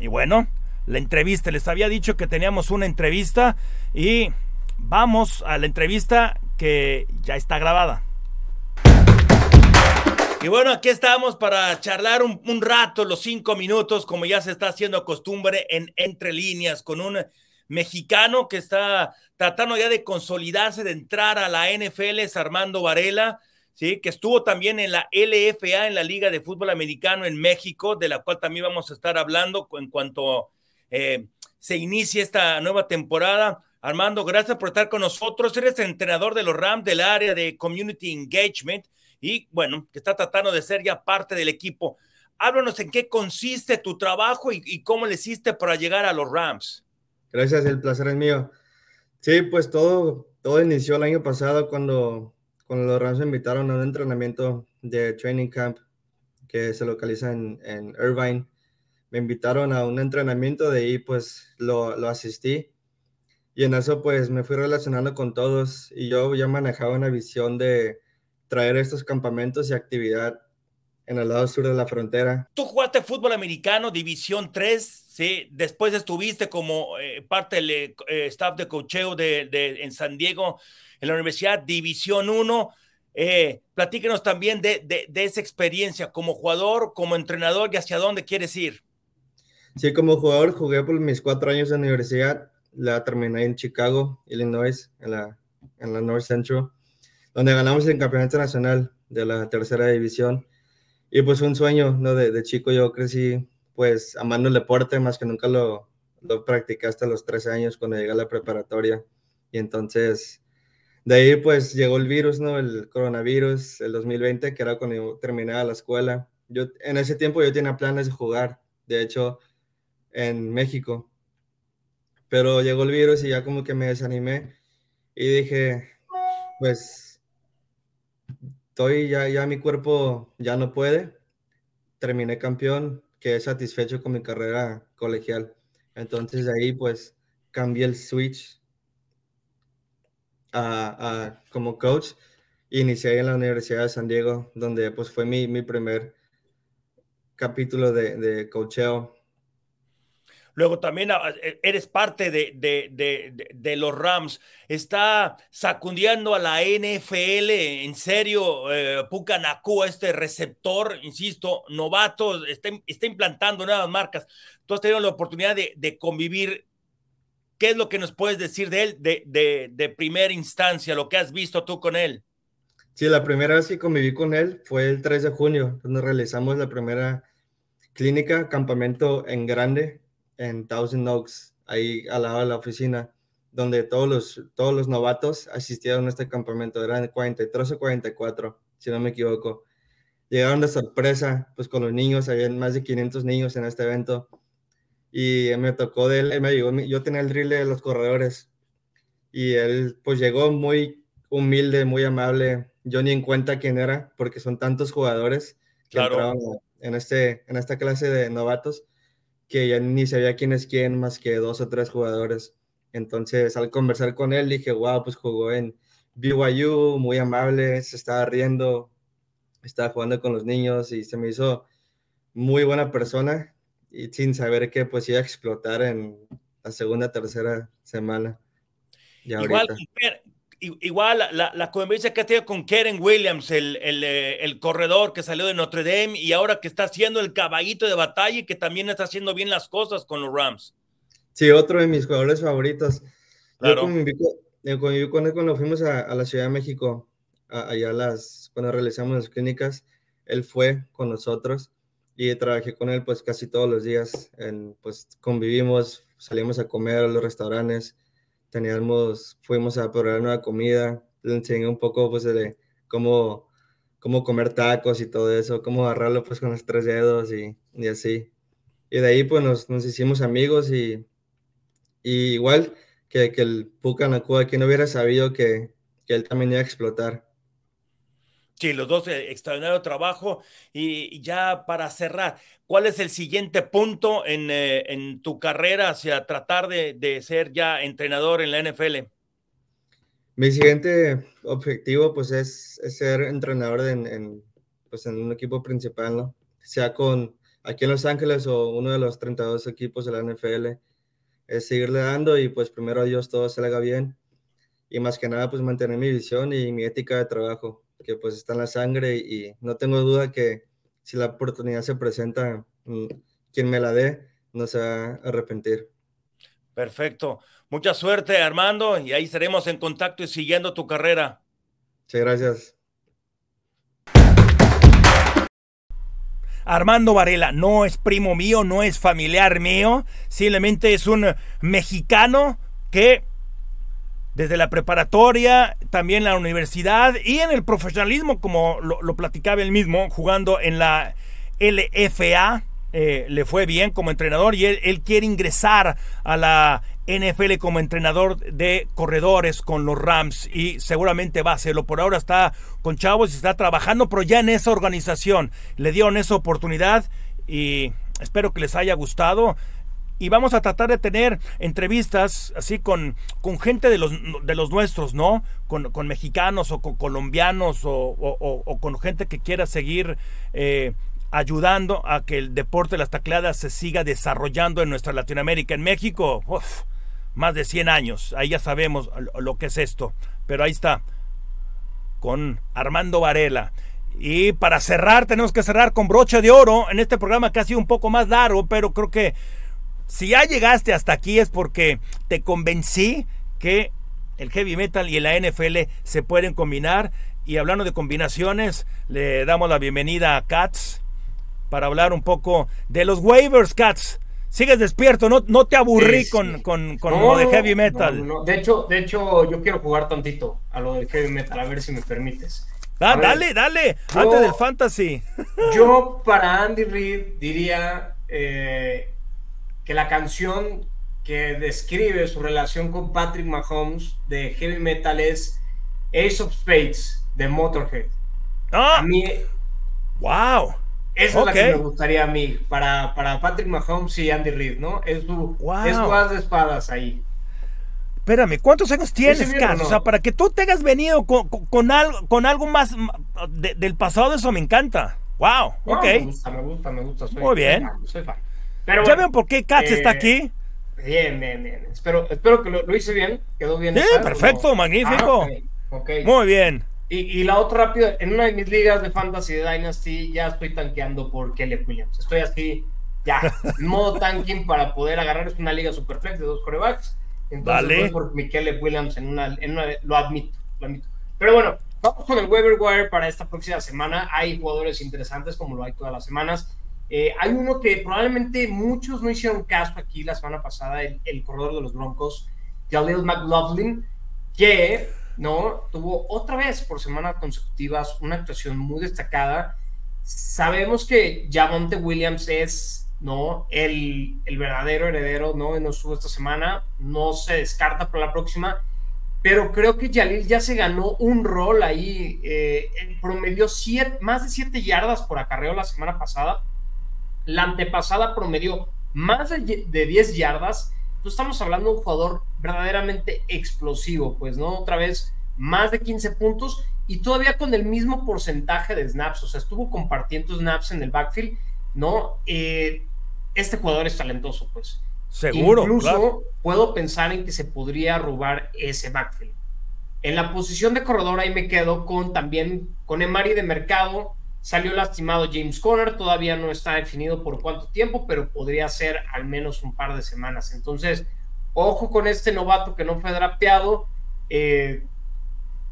Y bueno, la entrevista, les había dicho que teníamos una entrevista y vamos a la entrevista que ya está grabada. Y bueno, aquí estamos para charlar un, un, rato, los cinco minutos, como ya se está haciendo costumbre en Entre Líneas, con un mexicano que está tratando ya de consolidarse, de entrar a la NFL, es Armando Varela. ¿Sí? que estuvo también en la LFA, en la Liga de Fútbol Americano en México, de la cual también vamos a estar hablando en cuanto eh, se inicie esta nueva temporada. Armando, gracias por estar con nosotros. Eres entrenador de los Rams del área de Community Engagement y bueno, que está tratando de ser ya parte del equipo. Háblanos en qué consiste tu trabajo y, y cómo le hiciste para llegar a los Rams. Gracias, el placer es mío. Sí, pues todo, todo inició el año pasado cuando cuando los Rams me invitaron a un entrenamiento de training camp que se localiza en, en Irvine, me invitaron a un entrenamiento de ahí, pues lo, lo, asistí. Y en eso pues me fui relacionando con todos y yo ya manejaba una visión de traer estos campamentos y actividad en el lado sur de la frontera. Tú jugaste fútbol americano, División 3, ¿sí? Después estuviste como eh, parte del eh, staff de cocheo de, de, en San Diego en la Universidad División 1. Eh, platíquenos también de, de, de, esa experiencia como jugador, como entrenador y hacia dónde quieres ir. Sí, como jugador jugué por mis cuatro años la universidad. La terminé en Chicago, Illinois, en la, en la North Central, donde ganamos el campeonato nacional de la tercera división. Y pues un sueño, ¿no? De, de chico yo crecí pues amando el deporte, más que nunca lo, lo practicé hasta los 13 años cuando llegué a la preparatoria. Y entonces de ahí pues llegó el virus, ¿no? El coronavirus, el 2020, que era cuando terminaba la escuela. Yo en ese tiempo yo tenía planes de jugar, de hecho, en México. Pero llegó el virus y ya como que me desanimé y dije, pues, estoy ya, ya mi cuerpo ya no puede. Terminé campeón, quedé satisfecho con mi carrera colegial. Entonces de ahí pues cambié el switch como coach. Inicié en la Universidad de San Diego, donde pues fue mi, mi primer capítulo de, de coacheo. Luego también ah, e, eres parte de, de, de, de, los Rams. Está sacundiendo a la NFL, en serio, eh, este receptor, insisto, novato, está, está, implantando nuevas marcas. Tú has tenido la oportunidad de, convivir ¿Qué es lo que nos puedes decir de él de, de, de, primera instancia, lo que has visto tú con él? Sí, la primera vez que conviví con él fue el 3 de junio, cuando realizamos la primera clínica, campamento en grande, en Thousand Oaks, ahí al lado de la oficina donde todos los, todos los novatos asistieron a este campamento, eran 43 o 44, si no me equivoco. Llegaron de sorpresa, pues con los niños, había más de 500 niños en este evento, y me tocó de él, él me ayudó, yo tenía el drill de los corredores, y él pues llegó muy humilde, muy amable, yo ni en cuenta quién era, porque son tantos jugadores que entraban en, este, en esta clase de novatos, que ya ni sabía quién es quién, más que dos o tres jugadores. Entonces, al conversar con él, dije, wow, pues jugó en BYU, muy amable, se estaba riendo, estaba jugando con los niños y se me hizo muy buena persona y sin saber que pues iba a explotar en la segunda, tercera semana. Igual, igual la, la, convivencia que ha tenido con Karen Williams, el, el, eh, el, corredor que salió de Notre Dame y ahora que está haciendo el caballito de batalla y que también está haciendo bien las cosas con los Rams. Sí, otro de mis jugadores favoritos. Claro. Yo conviví, con él cuando fuimos a, a la Ciudad de México, allá las, cuando realizamos las clínicas, él fue con nosotros y trabajé con él pues casi todos los días, en, pues convivimos, salimos a comer a los restaurantes, teníamos, fuimos a probar nueva comida, le enseñé un poco pues de cómo, cómo comer tacos y todo eso, cómo agarrarlo pues con los tres dedos y, y así. Y de ahí pues nos, nos hicimos amigos y, igual que, que el Puka Nakua, que no hubiera sabido que, que, él también iba a explotar. Sí, los dos, eh, extraordinario trabajo. Y, ya para cerrar, ¿cuál es el siguiente punto en, eh, en tu carrera hacia tratar de, de, ser ya entrenador en la NFL? Mi siguiente objetivo, pues, es, es ser entrenador en, en, pues, en un equipo principal, ¿no? Sea con aquí en Los Ángeles o uno de los 32 equipos de la NFL. Es seguirle dando y, pues, primero a Dios todo salga bien. Y más que nada, pues, mantener mi visión y mi ética de trabajo que pues está en la sangre y no tengo duda que si la oportunidad se presenta, mm, quien me la dé no se va a arrepentir. Perfecto. Mucha suerte, Armando, y ahí estaremos en contacto y siguiendo tu carrera. Sí, gracias. Armando Varela no es primo mío, no es familiar mío, simplemente es un mexicano que desde la preparatoria, también la universidad y en el profesionalismo, como lo, platicaba él mismo, jugando en la LFA. Eh, le fue bien como entrenador y él, quiere ingresar a la NFL como entrenador de corredores con los Rams y seguramente va a hacerlo. Por ahora está con Chavos y está trabajando, pero ya en esa organización le dieron esa oportunidad y espero que les haya gustado y vamos a tratar de tener entrevistas así con, con gente de los, de los nuestros, ¿no? Con, con mexicanos o con colombianos o, con gente que quiera seguir eh, ayudando a que el deporte de las tacleadas se siga desarrollando en nuestra Latinoamérica. En México, más de 100 años, ahí ya sabemos lo que es esto, pero ahí está, con Armando Varela. Y para cerrar, tenemos que cerrar con broche de oro en este programa que ha sido un poco más largo, pero creo que si ya llegaste hasta aquí es porque te convencí que el heavy metal y la NFL se pueden combinar. Y hablando de combinaciones, le damos la bienvenida a Cats para hablar un poco de los waivers, Cats. Sigues despierto, no, no te aburrí con, con, lo de heavy metal. de, hecho, de hecho, yo quiero jugar tantito a lo de heavy metal, a ver si me permites. Ah, dale, dale, antes del fantasy. *laughs* Yo para Andy Reid diría eh, que la canción que describe su relación con Patrick Mahomes de heavy metal es Ace of Spades de Motorhead. Ah, a mí, wow. Esa es la que me gustaría a mí, para, para Patrick Mahomes y Andy Reid, ¿no? Es tu, es de espadas ahí. Espérame, ¿cuántos años tienes, Cas? O sea, para que tú tengas venido con, con, algo, con algo más del pasado, eso me encanta. Wow, ok. Me gusta, me gusta, me gusta. Muy bien. soy fan. ¿Ya ven por qué Katz está eh, aquí? Bien, bien, bien. Espero, espero que lo, hice bien. Quedó bien. Sí, perfecto, magnífico. Ah, Muy bien. Y, y, la otra rápido, en una de mis ligas de Fantasy de Dynasty ya estoy tanqueando por Kelly Williams. Estoy así, ya, en *laughs* modo tanking para poder agarrar. Es una liga super flex de dos corebacks. Entonces voy por mi Kelly Williams en una, en una, lo admito, lo admito. Pero bueno, vamos con el waiver wire para esta próxima semana. Hay jugadores interesantes como lo hay todas las semanas. Eh, hay uno que probablemente muchos no hicieron caso aquí la semana pasada, el, corredor de los Broncos, Jalil McLaughlin, que ¿no? tuvo otra vez por semanas consecutivas una actuación muy destacada. Sabemos que Javonte Williams es ¿no? El, el, verdadero heredero, ¿no? No estuvo esta semana, no se descarta para la próxima, pero creo que Jalil ya se ganó un rol ahí, eh, promedió siete, más de 7 yardas por acarreo la semana pasada, la antepasada promedió más de, 10 yardas, pues estamos hablando de un jugador verdaderamente explosivo, pues, ¿no? Otra vez, más de 15 puntos y todavía con el mismo porcentaje de snaps, o sea, estuvo compartiendo snaps en el backfield ¿no? Eh, este jugador es talentoso, pues. Seguro. Incluso puedo pensar en que se podría robar ese backfield. En la posición de corredor ahí me quedo con también con Emari de mercado. Salió lastimado James Conner, todavía no está definido por cuánto tiempo, pero podría ser al menos un par de semanas. Entonces, ojo con este novato que no fue drapeado. Eh,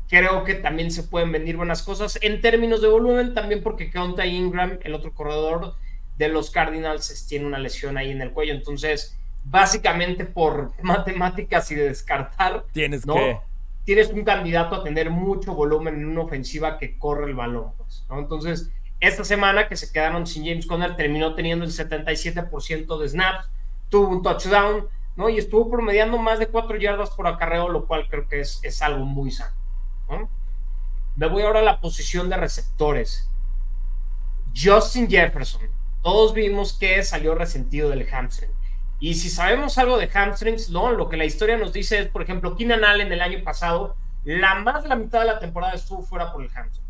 creo que también se pueden venir buenas cosas en términos de volumen, también porque Keonta Ingram, el otro corredor, de los Cardinals tiene una lesión ahí en el cuello. Entonces, básicamente por *laughs* matemáticas y de descartar, tienes ¿no? que... Tienes un candidato a tener mucho volumen en una ofensiva que corre el balón. Pues. Entonces, esta semana que se quedaron sin James Conner, terminó teniendo el 77% de snaps, tuvo un touchdown, ¿no? Y estuvo promediando más de 4 yardas por acarreo, lo cual creo que es, es algo muy sano. Me voy ahora a la posición de receptores. Justin Jefferson todos vimos que salió resentido del hamstring. Y si sabemos algo de hamstrings, ¿no? Lo que la historia nos dice es, por ejemplo, Keenan Allen el año pasado, la más de la mitad de la temporada estuvo fuera por el hamstring.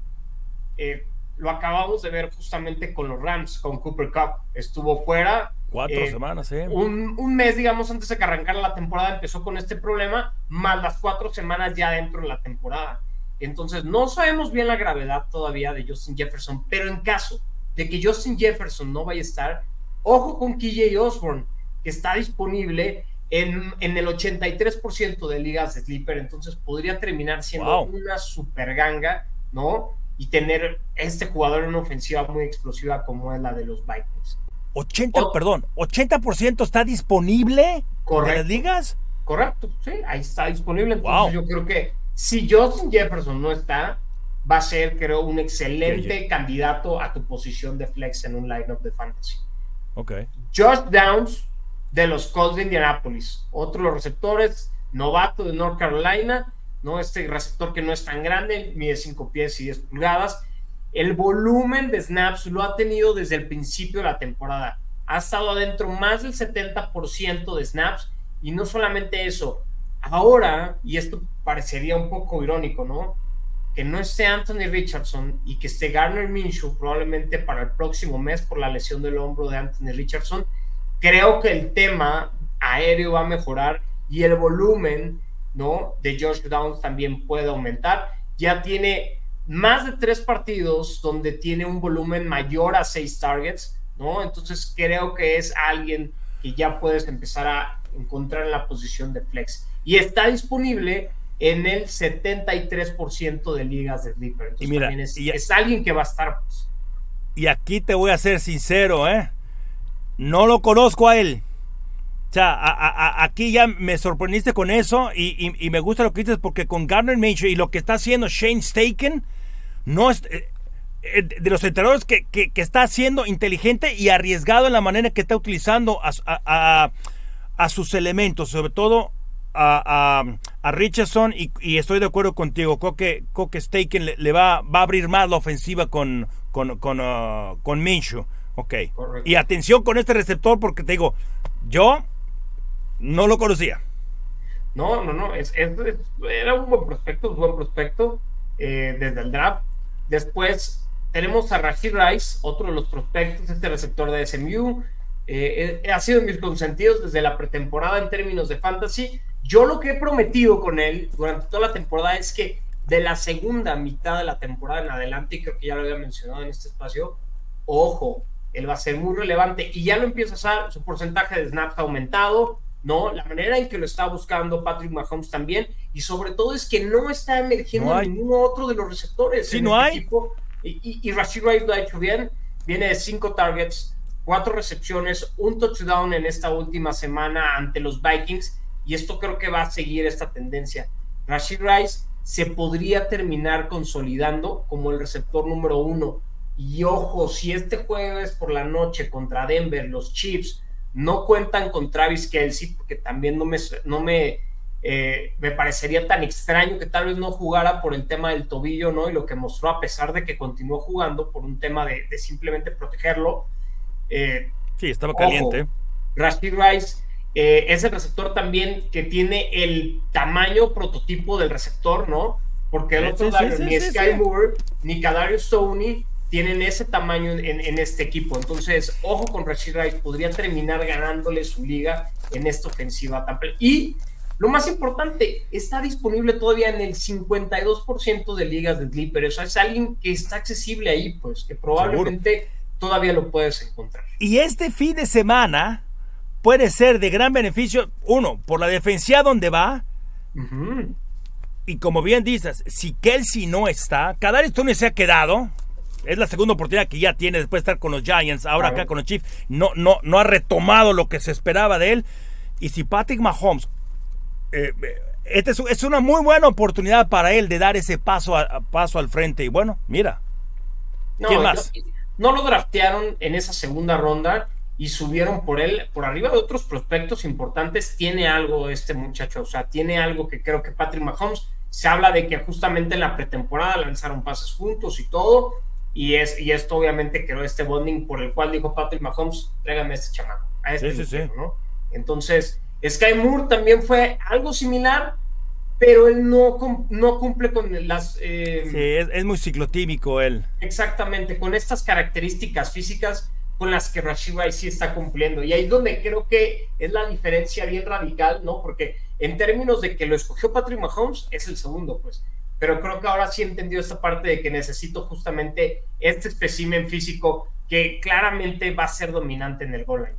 Eh, lo acabamos de ver justamente con los Rams, con Cooper Cup. Estuvo fuera. Cuatro eh, semanas, ¿eh? Un, un, mes, digamos, antes de que arrancara la temporada, empezó con este problema, más las cuatro semanas ya dentro de la temporada. Entonces, no sabemos bien la gravedad todavía de Justin Jefferson, pero en caso de que Justin Jefferson no vaya a estar, ojo con KJ Osborne, que está disponible en, en el 83% de ligas de sleeper, entonces podría terminar siendo una super ganga, ¿no? Y tener este jugador en una ofensiva muy explosiva como es la de los Vikings. 80, perdón, 80% está disponible correcto, en las ligas. Correcto, sí, ahí está disponible. Entonces yo creo que si Justin Jefferson no está, va a ser, creo, un excelente candidato a tu posición de flex en un lineup de fantasy. Ok. Josh Downs de los Colts de Indianapolis, otro de los receptores, novato de North Carolina, ¿no? Este receptor que no es tan grande, mide 5 pies y 10 pulgadas. El volumen de snaps lo ha tenido desde el principio de la temporada. Ha estado adentro más del 70% de snaps y no solamente eso. Ahora, y esto parecería un poco irónico, ¿no? que no esté Anthony Richardson y que esté Garner Minshew probablemente para el próximo mes por la lesión del hombro de Anthony Richardson, creo que el tema aéreo va a mejorar y el volumen ¿no? de Josh Downs también puede aumentar. Ya tiene más de tres partidos donde tiene un volumen mayor a seis targets, ¿no? Entonces creo que es alguien que ya puedes empezar a encontrar en la posición de flex. Y está disponible en el 73% de ligas de Sleeper. y mira, es, alguien que va a estar. Pues. Y aquí te voy a ser sincero, ¿eh? No lo conozco a él. O sea, aquí ya me sorprendiste con eso y, me gusta lo que dices porque con Garner Minshew y lo que está haciendo Shane Staken, no es, eh, eh, de los entrenadores que, está haciendo inteligente y arriesgado en la manera que está utilizando a, sus elementos, sobre todo a, Richardson y, estoy de acuerdo contigo. Creo que, Staken le, va, a abrir más la ofensiva con, con, uh, con Minshew. Ok. Y atención con este receptor porque te digo, yo no lo conocía. No, no, no. Es, era un buen prospecto, un buen prospecto eh, desde el draft. Después tenemos a Rashid Rice, otro de los prospectos, este receptor de SMU. Eh, eh, ha sido en mis consentidos desde la pretemporada en términos de fantasy. Yo lo que he prometido con él durante toda la temporada es que de la segunda mitad de la temporada en adelante, y creo que ya lo había mencionado en este espacio, ojo, él va a ser muy relevante y ya lo empieza a hacer, su porcentaje de snaps ha aumentado, ¿no? La manera en que lo está buscando Patrick Mahomes también, y sobre todo es que no está emergiendo ningún otro de los receptores. Sí, no este hay. Y, y, Rashid Rice lo ha hecho bien, viene de cinco targets, cuatro recepciones, un touchdown en esta última semana ante los Vikings y esto creo que va a seguir esta tendencia. Rashid Rice se podría terminar consolidando como el receptor número uno. Y ojo, si este jueves por la noche contra Denver los Chiefs no cuentan con Travis Kelsey, porque también no me, no me, eh, me parecería tan extraño que tal vez no jugara por el tema del tobillo, ¿no? Y lo que mostró a pesar de que continuó jugando por un tema de, simplemente protegerlo. Eh, sí, estaba caliente. Rashid Rice eh, es el receptor también que tiene el tamaño prototipo del receptor, ¿no? Porque el otro ni Sky Moore ni Kadarius Stoney tienen ese tamaño en, este equipo. Entonces, ojo con Rashid Rice, podría terminar ganándole su liga en esta ofensiva Y lo más importante, está disponible todavía en el 52% de ligas de Sleeper. O sea, es alguien que está accesible ahí, pues, que probablemente todavía lo puedes encontrar. Y este fin de semana puede ser de gran beneficio, uno, por la defensiva donde va. Y como bien dices, si Kelsey no está, Kadarius Tony se ha quedado, es la segunda oportunidad que ya tiene después de estar con los Giants, ahora acá con los Chiefs, no, no, no ha retomado lo que se esperaba de él. Y si Patrick Mahomes, eh, esta es, una muy buena oportunidad para él de dar ese paso, a, paso al frente. Y bueno, mira, ¿quién más? No, lo draftearon en esa segunda ronda y subieron por él, por arriba de otros prospectos importantes. Tiene algo este muchacho, o sea, tiene algo que creo que Patrick Mahomes se habla de que justamente en la pretemporada lanzaron pases juntos y todo y, es, y esto obviamente creó este bonding por el cual dijo Patrick Mahomes, tráigame este chamaco, a este sí, sí, ¿no? Entonces, Sky Moore también fue algo similar, pero él no, no cumple con las... Eh, sí, es, muy ciclotímico él. Exactamente, con estas características físicas con las que Rashid Rice sí está cumpliendo. Y ahí es donde creo que es la diferencia bien radical, ¿no? Porque en términos de que lo escogió Patrick Mahomes, es el segundo, pues pero creo que ahora sí entendió esta parte de que necesito justamente este espécimen físico que claramente va a ser dominante en el goal line.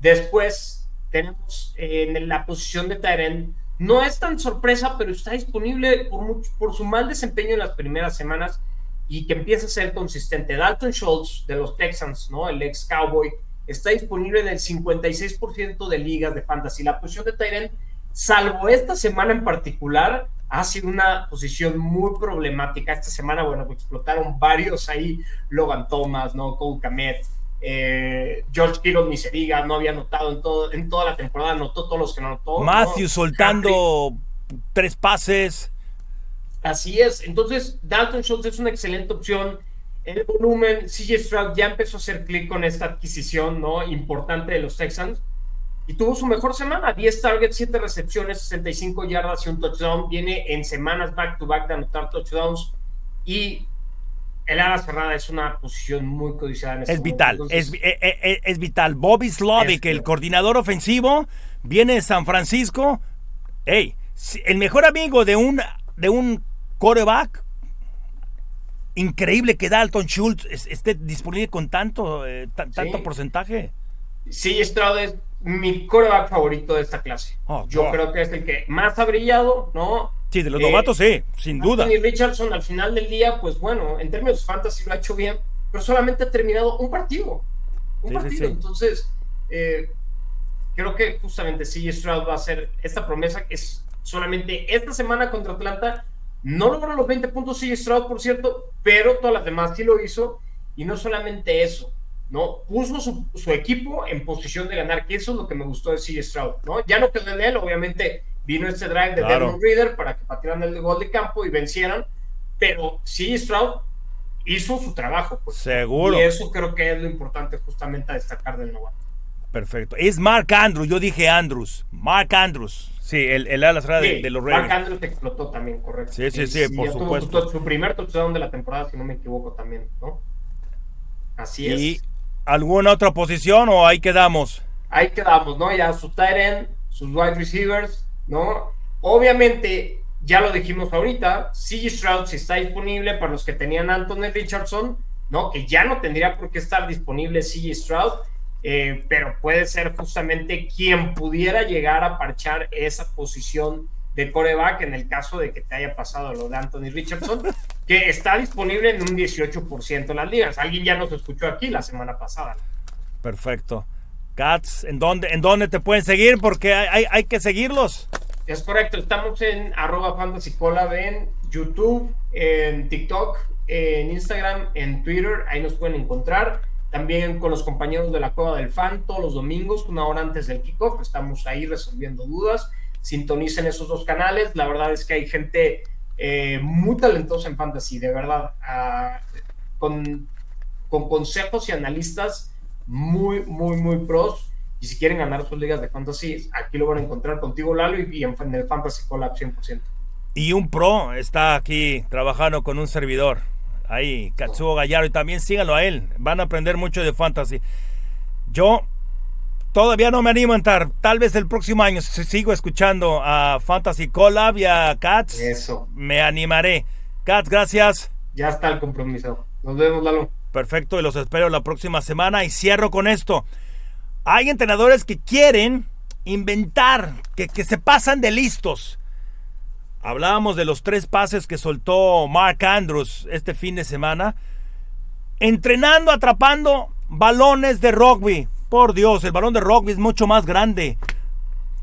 Después tenemos en la posición de Tyrant, no es tan sorpresa, pero está disponible por, por su mal desempeño en las primeras semanas y que empieza a ser consistente. Dalton Schultz de los Texans, ¿no? El ex Cowboy, está disponible en el 56% de ligas de fantasy. La posición de Tyrant, salvo esta semana en particular, ha sido una posición muy problemática. Esta semana, bueno, explotaron varios ahí, Logan Thomas, ¿no? Cole Kamet, eh, George Kittle ni se diga, no había anotado en, todo, en toda la temporada, anotó todos los que no anotó. Matthew soltando tres pases. Así es, entonces Dalton Schultz es una excelente opción. El volumen, CJ Stroud ya empezó a hacer clic con esta adquisición ¿no? importante de los Texans y tuvo su mejor semana, 10 targets, 7 recepciones, 65 yardas y un touchdown. Viene en semanas back to back de anotar touchdowns y el ala cerrada es una posición muy codiciada. En este es vital, es, eh, eh, eh, es, vital. Bobby Slovic, el coordinador ofensivo, viene de San Francisco. Hey, el mejor amigo de un, de un coreback. Increíble que Dalton Schultz esté disponible con tanto, tanto porcentaje. Sí, Stroud es mi coreback favorito de esta clase. Oh, Yo creo que es el que más ha brillado, ¿no? Sí, de los novatos sí, sin duda. Y Richardson al final del día, pues bueno, en términos de fantasy lo ha hecho bien, pero solamente ha terminado un partido. Un partido. Entonces, eh, creo que justamente sí, Stroud va a ser esta promesa que es solamente esta semana contra Atlanta. No logró los 20 puntos sí, Stroud, por cierto, pero todas las demás sí lo hizo. Y no solamente eso, ¿no? Puso su, equipo en posición de ganar, que eso es lo que me gustó de C. Stroud, ¿no? Ya no quedó en él, obviamente vino este drive de claro. Reader para que patearan el gol de campo y vencieran, pero C. Stroud hizo su trabajo, pues. Seguro. Y eso creo que es lo importante justamente a destacar del novato. Perfecto. Es Mark Andrews, yo dije Andrews. Mark Andrews. Sí, el, el ala de, los Ravens. Mark Andrews explotó también, correcto. Sí, sí, sí, por supuesto. Su, primer touchdown de la temporada, si no me equivoco, también, ¿no? Así es. ¿Alguna otra posición o ahí quedamos? Ahí quedamos, ¿no? Ya sus tight sus wide receivers, ¿no? Obviamente, ya lo dijimos ahorita, CG Stroud si está disponible para los que tenían Anthony Richardson, ¿no? Que ya no tendría por qué estar disponible CG Stroud, eh, pero puede ser justamente quien pudiera llegar a parchar esa posición de coreback en el caso de que te haya pasado lo de Anthony Richardson, *laughs* que está disponible en un 18% en las ligas. Alguien ya nos escuchó aquí la semana pasada. Perfecto. Cats, ¿en dónde, ¿en dónde te pueden seguir? Porque hay, hay, que seguirlos. Es correcto, estamos en arroba fantasycolab en YouTube, en TikTok, en Instagram, en Twitter, ahí nos pueden encontrar. También con los compañeros de la Cueva del Fan todos los domingos, una hora antes del kickoff, estamos ahí resolviendo dudas. Sintonicen esos dos canales. La verdad es que hay gente eh, muy talentosa en fantasy, de verdad, ah, con, con consejos y analistas muy, muy, muy pros. Y si quieren ganar sus ligas de fantasy, aquí lo van a encontrar contigo, Lalo, y, en, el Fantasy Collab 100%. Y un pro está aquí trabajando con un servidor. Ahí, Katsuo Gallardo. Y también síganlo a él. Van a aprender mucho de fantasy. Yo todavía no me animo a entrar. Tal vez el próximo año, si sigo escuchando a Fantasy Collab y a Cats, Eso. me animaré. Cats, gracias. Ya está el compromiso. Nos vemos, Lalo. Perfecto, y los espero la próxima semana. Y cierro con esto. Hay entrenadores que quieren inventar, que, que se pasan de listos. Hablábamos de los tres pases que soltó Mark Andrews este fin de semana. Entrenando, atrapando balones de rugby. Por Dios, el balón de rugby es mucho más grande.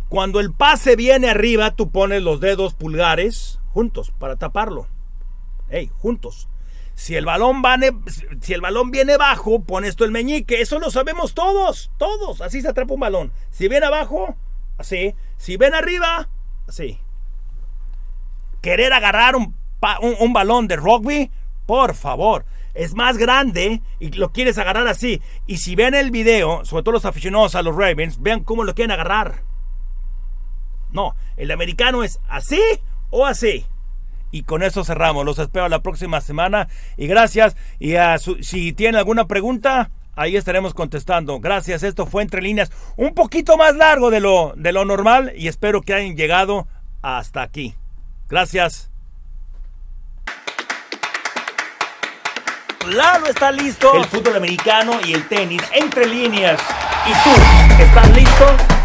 Cuando el pase viene arriba, tú pones los dedos pulgares juntos para taparlo. Hey, juntos. Si el balón si el balón viene bajo, pone esto el meñique. Eso lo sabemos todos, todos. Así se atrapa un balón. Si viene abajo, así. Si ven arriba, así. Querer agarrar un, un, balón de rugby, por favor. Es más grande y lo quieres agarrar así. Y si ven el video, sobre todo los aficionados a los Ravens, vean cómo lo quieren agarrar. No, el americano es así o así. Y con eso cerramos. Los espero la próxima semana. Y gracias. Y si tienen alguna pregunta, ahí estaremos contestando. Gracias. Esto fue Entre Líneas. Un poquito más largo de lo, de lo normal. Y espero que hayan llegado hasta aquí. Gracias. Lalo está listo. El fútbol americano y el tenis entre líneas. ¿Y tú? ¿Estás listo?